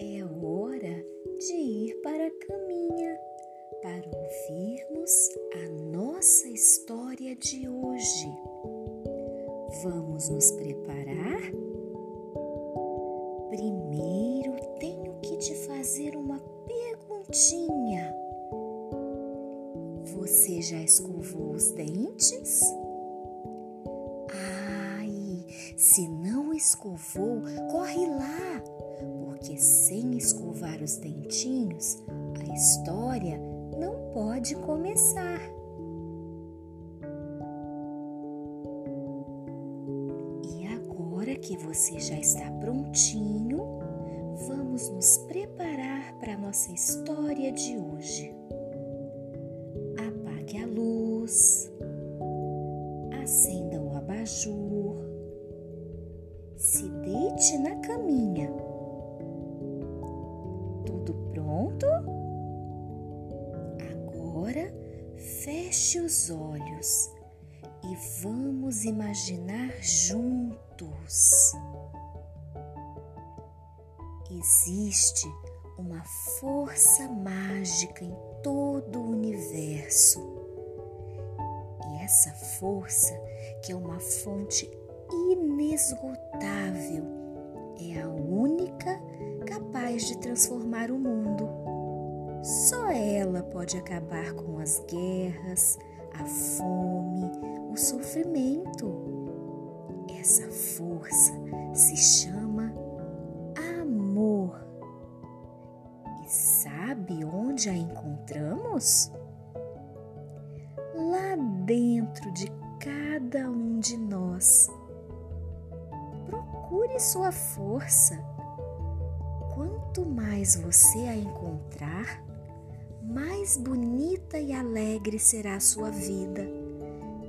É hora de ir para a caminha para ouvirmos a nossa história de hoje. Vamos nos preparar? Primeiro tenho que te fazer uma perguntinha. Você já escovou os dentes? Se não escovou, corre lá, porque sem escovar os dentinhos, a história não pode começar. E agora que você já está prontinho, vamos nos preparar para a nossa história de hoje. Apague a luz, pronto? Agora feche os olhos e vamos imaginar juntos. Existe uma força mágica em todo o universo. E essa força, que é uma fonte inesgotável, é a única capaz de transformar o mundo. Só ela pode acabar com as guerras, a fome, o sofrimento. Essa força se chama amor. E sabe onde a encontramos? Lá dentro de cada um de nós procure sua força. Quanto mais você a encontrar, mais bonita e alegre será a sua vida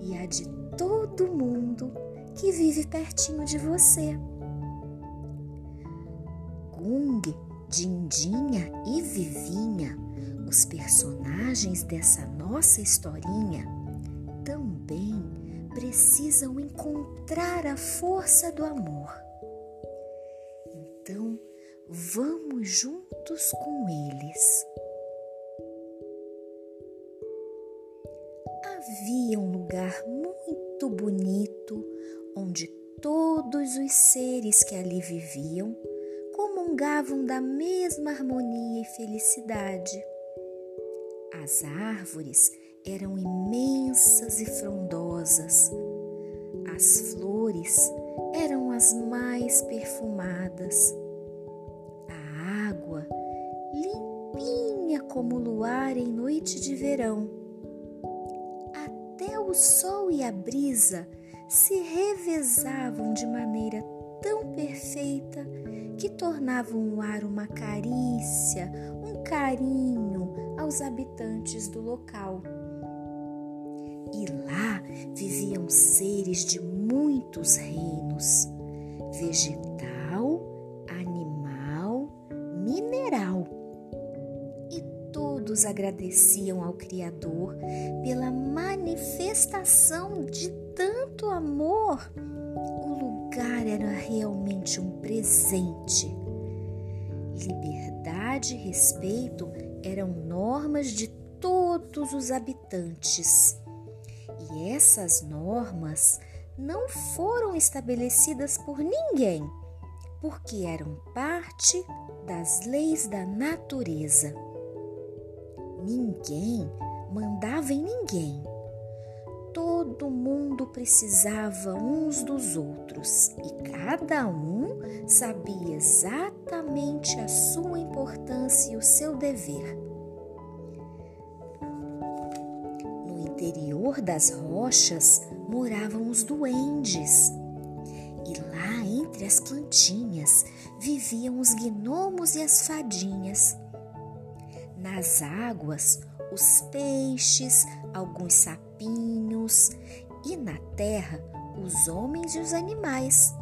e a de todo mundo que vive pertinho de você. Gung, Dindinha e Vivinha, os personagens dessa nossa historinha, também precisam encontrar a força do amor. Vamos juntos com eles. Havia um lugar muito bonito onde todos os seres que ali viviam comungavam da mesma harmonia e felicidade. As árvores eram imensas e frondosas. As flores eram as mais perfumadas. Como luar em noite de verão. Até o sol e a brisa se revezavam de maneira tão perfeita que tornavam o ar uma carícia, um carinho aos habitantes do local. E lá viviam seres de muitos reinos: vegetal, animal, mineral. Todos agradeciam ao Criador pela manifestação de tanto amor. O lugar era realmente um presente. Liberdade e respeito eram normas de todos os habitantes. E essas normas não foram estabelecidas por ninguém, porque eram parte das leis da natureza. Ninguém mandava em ninguém. Todo mundo precisava uns dos outros e cada um sabia exatamente a sua importância e o seu dever. interior das rochas moravam os duendes. E lá entre as plantinhas viviam os gnomos e as fadinhas. Nas águas, os peixes, alguns sapinhos e na terra, os homens e os animais.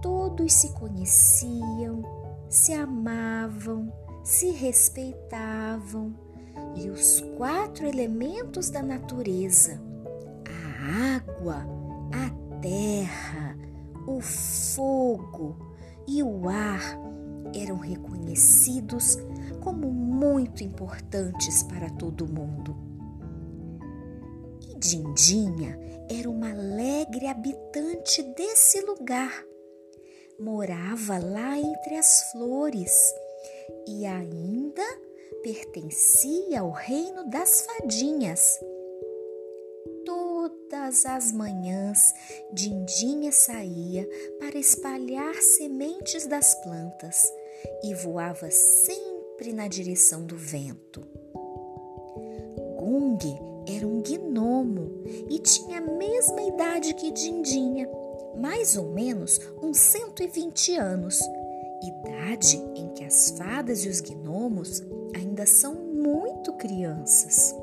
Todos se conheciam, se amavam, se respeitavam e os quatro elementos da natureza: a água, a terra, o fogo e o ar eram reconhecidos como muito importantes para todo mundo. E Dindinha era uma alegre habitante desse lugar. Morava lá entre as flores e ainda pertencia ao reino das fadinhas. Todas as manhãs, Dindinha saía para espalhar sementes das plantas e voava sempre na direção do vento. Gung era um gnomo e tinha a mesma idade que Dindinha, mais ou menos uns 120 anos, idade em que as fadas e os gnomos ainda são muito crianças.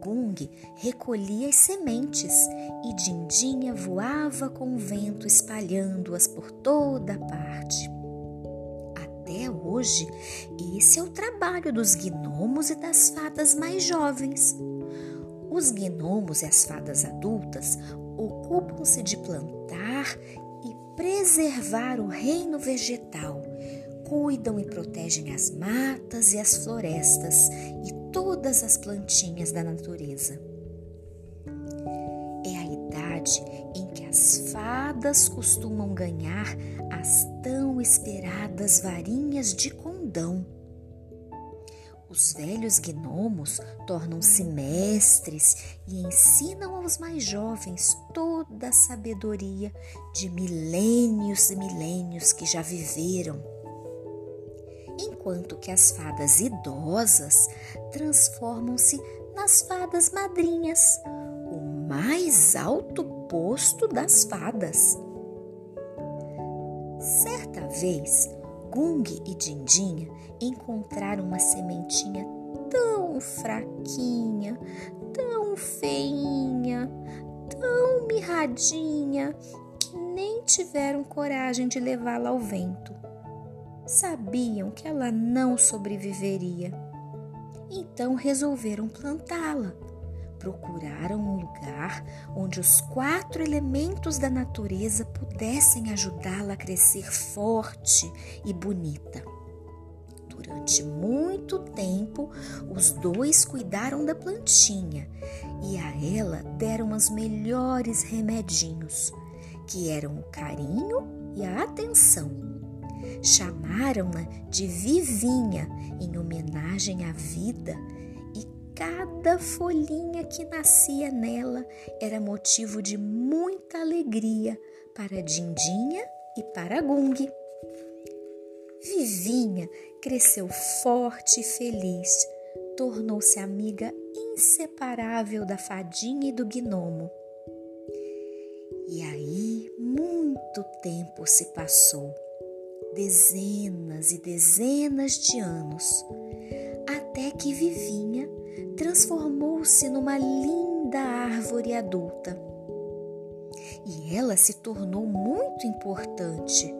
Gung recolhia as sementes e Dindinha voava com o vento espalhando-as por toda parte. Até hoje, esse é o trabalho dos gnomos e das fadas mais jovens. Os gnomos e as fadas adultas ocupam-se de plantar e preservar o reino vegetal cuidam e protegem as matas e as florestas e todas as plantinhas da natureza. É a idade em as fadas costumam ganhar as tão esperadas varinhas de condão. Os velhos gnomos tornam-se mestres e ensinam aos mais jovens toda a sabedoria de milênios e milênios que já viveram enquanto que as fadas idosas transformam-se nas fadas madrinhas, o mais alto posto das fadas. Certa vez, Gung e Dindinha encontraram uma sementinha tão fraquinha, tão feinha, tão mirradinha, que nem tiveram coragem de levá-la ao vento sabiam que ela não sobreviveria. Então resolveram plantá-la. Procuraram um lugar onde os quatro elementos da natureza pudessem ajudá-la a crescer forte e bonita. Durante muito tempo, os dois cuidaram da plantinha e a ela deram os melhores remedinhos, que eram o carinho e a atenção. Chamaram-na de Vivinha em homenagem à vida, cada folhinha que nascia nela era motivo de muita alegria para Dindinha e para Gung. Vivinha cresceu forte e feliz, tornou-se amiga inseparável da fadinha e do gnomo. E aí muito tempo se passou dezenas e dezenas de anos, até que Vivinha transformou-se numa linda árvore adulta. E ela se tornou muito importante,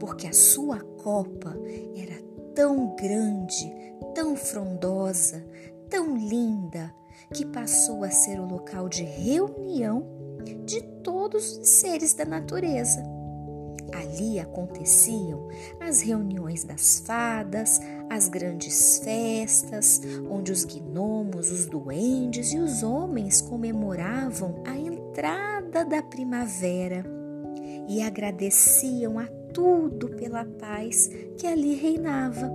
porque a sua copa era tão grande, tão frondosa, tão linda, que passou a ser o local de reunião de todos os seres da natureza. Ali aconteciam as reuniões das fadas, as grandes festas, onde os gnomos, os duendes e os homens comemoravam a entrada da primavera e agradeciam a tudo pela paz que ali reinava.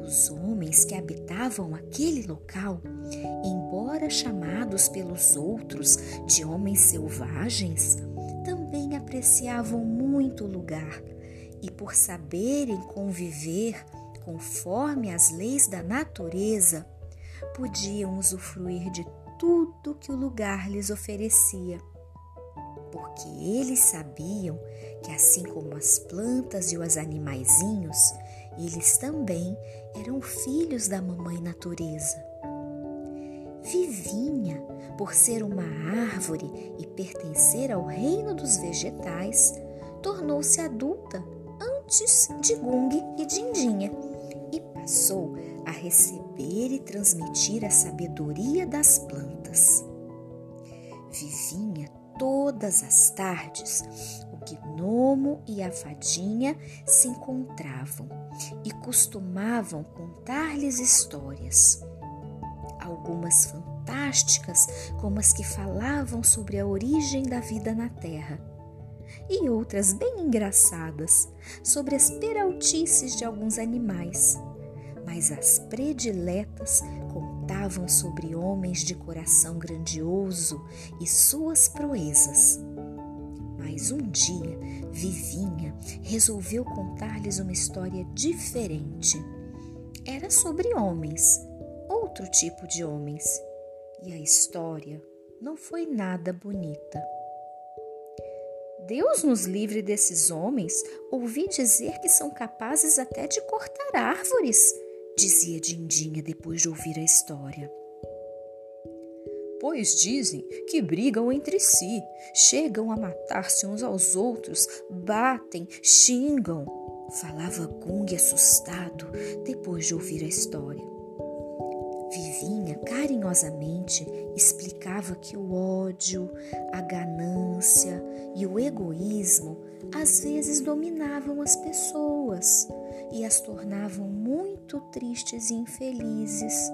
Os homens que habitavam aquele local, embora chamados pelos outros de homens selvagens, também apreciavam muito o lugar e, por saberem conviver conforme as leis da natureza, podiam usufruir de tudo que o lugar lhes oferecia. Porque eles sabiam que, assim como as plantas e os animaizinhos, eles também eram filhos da mamãe natureza. Vivinha por ser uma árvore e pertencer ao reino dos vegetais, tornou-se adulta antes de Gung e Dindinha passou a receber e transmitir a sabedoria das plantas. Vivinha Todas as tardes, o gnomo e a fadinha se encontravam e costumavam contar-lhes histórias. Algumas fantásticas, como as que falavam sobre a origem da vida na Terra, e outras bem engraçadas, sobre as peraltices de alguns animais. Mas as prediletas contavam sobre homens de coração grandioso e suas proezas. Mas um dia, Vivinha resolveu contar-lhes uma história diferente. Era sobre homens, outro tipo de homens, e a história não foi nada bonita. Deus nos livre desses homens, ouvi dizer que são capazes até de cortar árvores dizia Dindinha depois de ouvir a história. Pois dizem que brigam entre si, chegam a matar-se uns aos outros, batem, xingam, falava Gung assustado depois de ouvir a história. Vivinha carinhosamente explicava que o ódio, a ganância e o egoísmo às vezes dominavam as pessoas e as tornavam muito tristes e infelizes,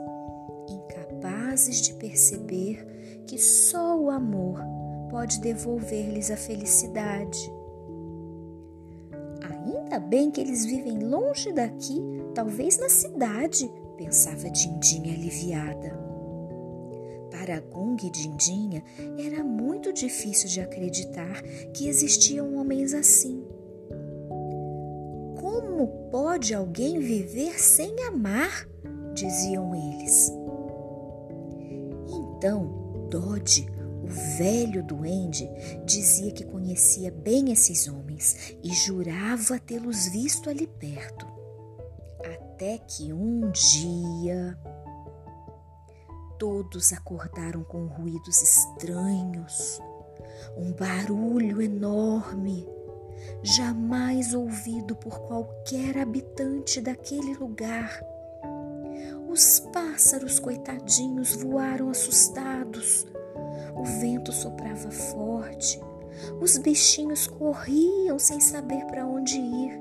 incapazes de perceber que só o amor pode devolver-lhes a felicidade. Ainda bem que eles vivem longe daqui, talvez na cidade, pensava Dindinha aliviada. Para Gung e Dindinha era muito difícil de acreditar que existiam homens assim. Como pode alguém viver sem amar? diziam eles. Então, Dodge, o velho duende, dizia que conhecia bem esses homens e jurava tê-los visto ali perto. Até que um dia todos acordaram com ruídos estranhos, um barulho enorme, jamais ouvido por qualquer habitante daquele lugar. Os pássaros, coitadinhos, voaram assustados. O vento soprava forte. Os bichinhos corriam sem saber para onde ir.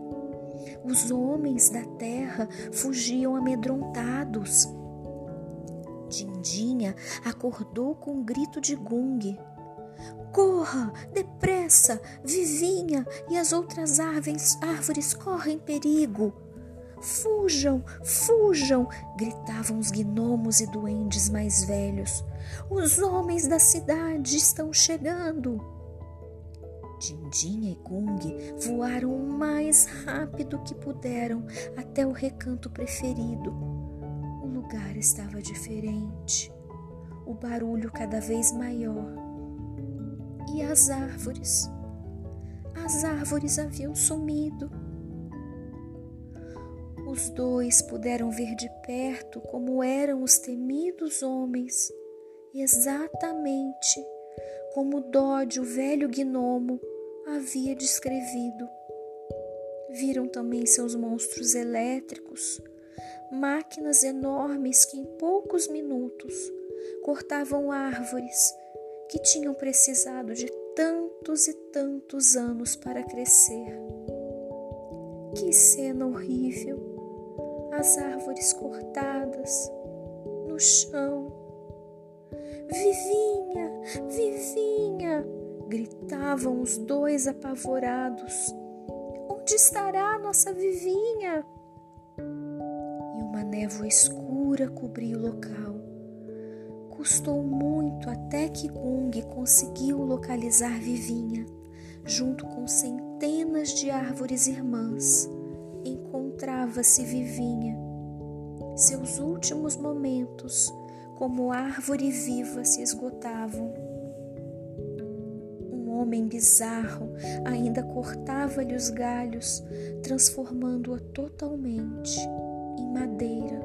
Os homens da terra fugiam amedrontados. Dindinha acordou com um grito de gungue. Corra, depressa, Vivinha e as outras árvores, árvores correm perigo. Fujam, fujam! gritavam os gnomos e duendes mais velhos. Os homens da cidade estão chegando. Dindinha e Gung voaram o mais rápido que puderam até o recanto preferido lugar estava diferente, o barulho cada vez maior. E as árvores? As árvores haviam sumido. Os dois puderam ver de perto como eram os temidos homens, exatamente como Dodge, o velho gnomo, havia descrevido. Viram também seus monstros elétricos, máquinas enormes que em poucos minutos cortavam árvores que tinham precisado de tantos e tantos anos para crescer. Que cena horrível! As árvores cortadas no chão. Vivinha, Vivinha! gritavam os dois apavorados. Onde estará nossa Vivinha? Uma névoa escura cobria o local. Custou muito até que Gung conseguiu localizar Vivinha, junto com centenas de árvores irmãs. Encontrava-se Vivinha. Seus últimos momentos, como árvore viva, se esgotavam. Um homem bizarro ainda cortava-lhe os galhos, transformando-a totalmente em madeira.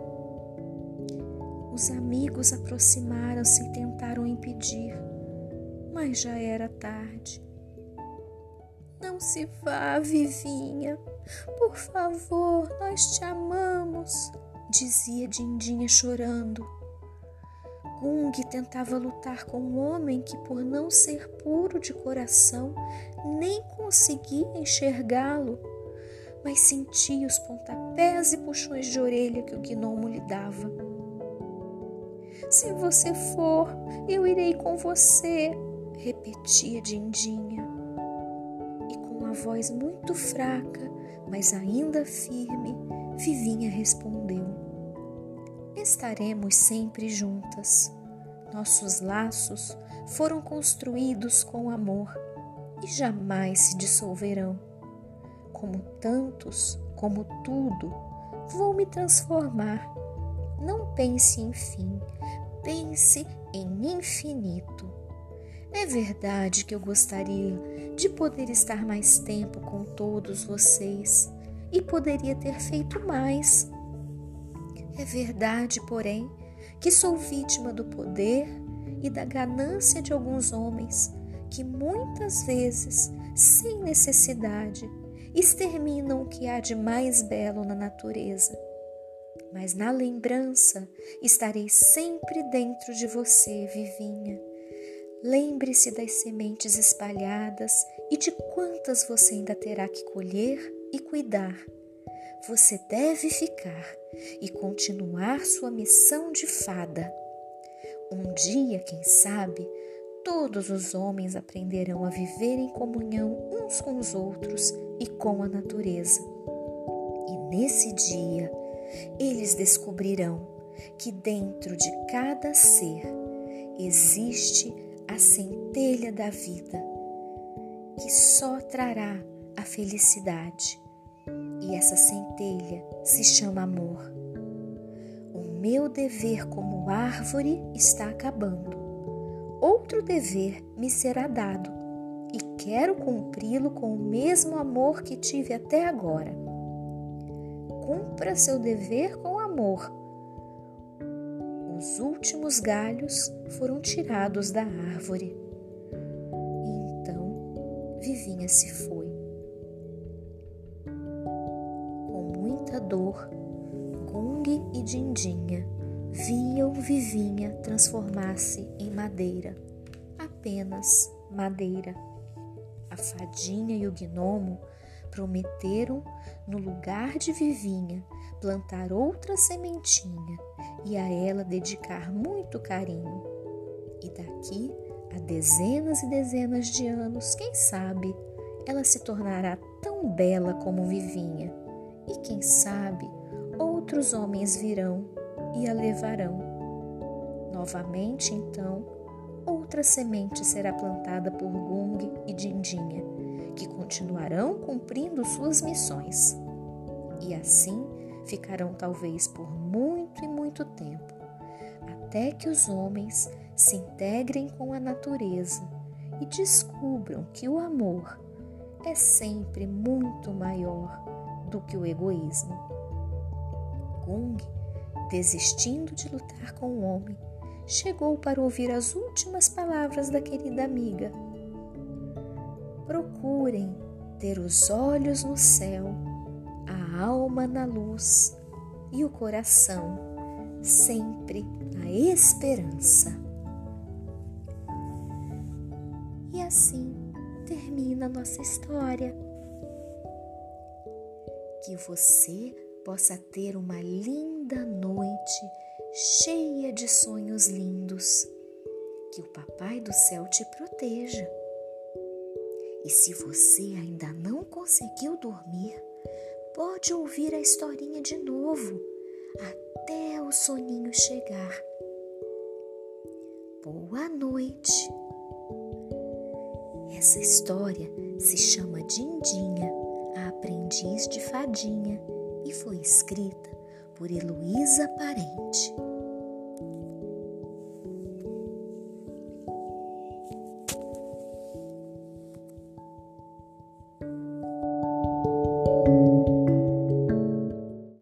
Os amigos aproximaram-se e tentaram impedir, mas já era tarde. Não se vá, Vivinha. Por favor, nós te amamos, dizia Dindinha chorando. Gung tentava lutar com um homem que, por não ser puro de coração, nem conseguia enxergá-lo, mas sentia os pontapés e puxões de orelha que o gnomo lhe dava. Se você for, eu irei com você, repetia Dindinha. E com uma voz muito fraca, mas ainda firme, Vivinha respondeu: Estaremos sempre juntas. Nossos laços foram construídos com amor e jamais se dissolverão. Como tantos, como tudo, vou me transformar. Não pense em fim, pense em infinito. É verdade que eu gostaria de poder estar mais tempo com todos vocês e poderia ter feito mais. É verdade, porém, que sou vítima do poder e da ganância de alguns homens que muitas vezes, sem necessidade, exterminam o que há de mais belo na natureza. Mas na lembrança estarei sempre dentro de você, Vivinha. Lembre-se das sementes espalhadas e de quantas você ainda terá que colher e cuidar. Você deve ficar e continuar sua missão de fada. Um dia, quem sabe, todos os homens aprenderão a viver em comunhão uns com os outros e com a natureza. E nesse dia, eles descobrirão que dentro de cada ser existe a centelha da vida, que só trará a felicidade. E essa centelha se chama amor. O meu dever como árvore está acabando. Outro dever me será dado e quero cumpri-lo com o mesmo amor que tive até agora. Cumpra seu dever com amor. Os últimos galhos foram tirados da árvore. E então Vivinha se foi. Com muita dor, Gung e Dindinha viam Vivinha transformar-se em madeira, apenas madeira. A fadinha e o gnomo prometeram, no lugar de Vivinha, plantar outra sementinha e a ela dedicar muito carinho. E daqui a dezenas e dezenas de anos, quem sabe, ela se tornará tão bela como Vivinha. E quem sabe, outros homens virão e a levarão. Novamente, então, outra semente será plantada por Gung e Dindinha, que continuarão cumprindo suas missões. E assim ficarão talvez por muito e muito tempo, até que os homens se integrem com a natureza e descubram que o amor é sempre muito maior do que o egoísmo. Gung, desistindo de lutar com o homem, chegou para ouvir as últimas palavras da querida amiga. Procurem ter os olhos no céu, a alma na luz e o coração sempre na esperança. E assim termina nossa história. Que você possa ter uma linda noite cheia de sonhos lindos. Que o Papai do Céu te proteja. E se você ainda não conseguiu dormir, pode ouvir a historinha de novo até o soninho chegar. Boa noite. Essa história se chama Dindinha, a aprendiz de fadinha, e foi escrita por Heloísa Parente.